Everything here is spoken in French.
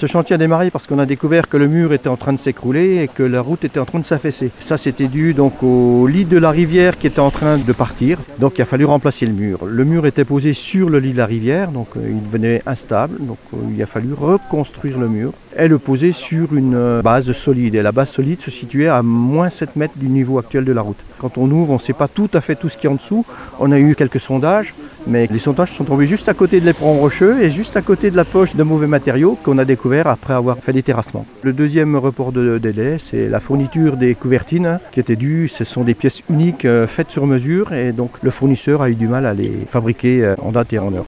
Ce chantier a démarré parce qu'on a découvert que le mur était en train de s'écrouler et que la route était en train de s'affaisser. Ça, c'était dû donc au lit de la rivière qui était en train de partir. Donc, il a fallu remplacer le mur. Le mur était posé sur le lit de la rivière, donc euh, il devenait instable. Donc, euh, il a fallu reconstruire le mur et le poser sur une euh, base solide. Et la base solide se situait à moins 7 mètres du niveau actuel de la route. Quand on ouvre, on ne sait pas tout à fait tout ce qu'il y a en dessous. On a eu quelques sondages, mais les sondages sont tombés juste à côté de l'éperon rocheux et juste à côté de la poche de mauvais matériaux qu'on a découvert après avoir fait des terrassements. Le deuxième report de délai, c'est la fourniture des couvertines qui étaient dues. Ce sont des pièces uniques euh, faites sur mesure et donc le fournisseur a eu du mal à les fabriquer euh, en date et en heure.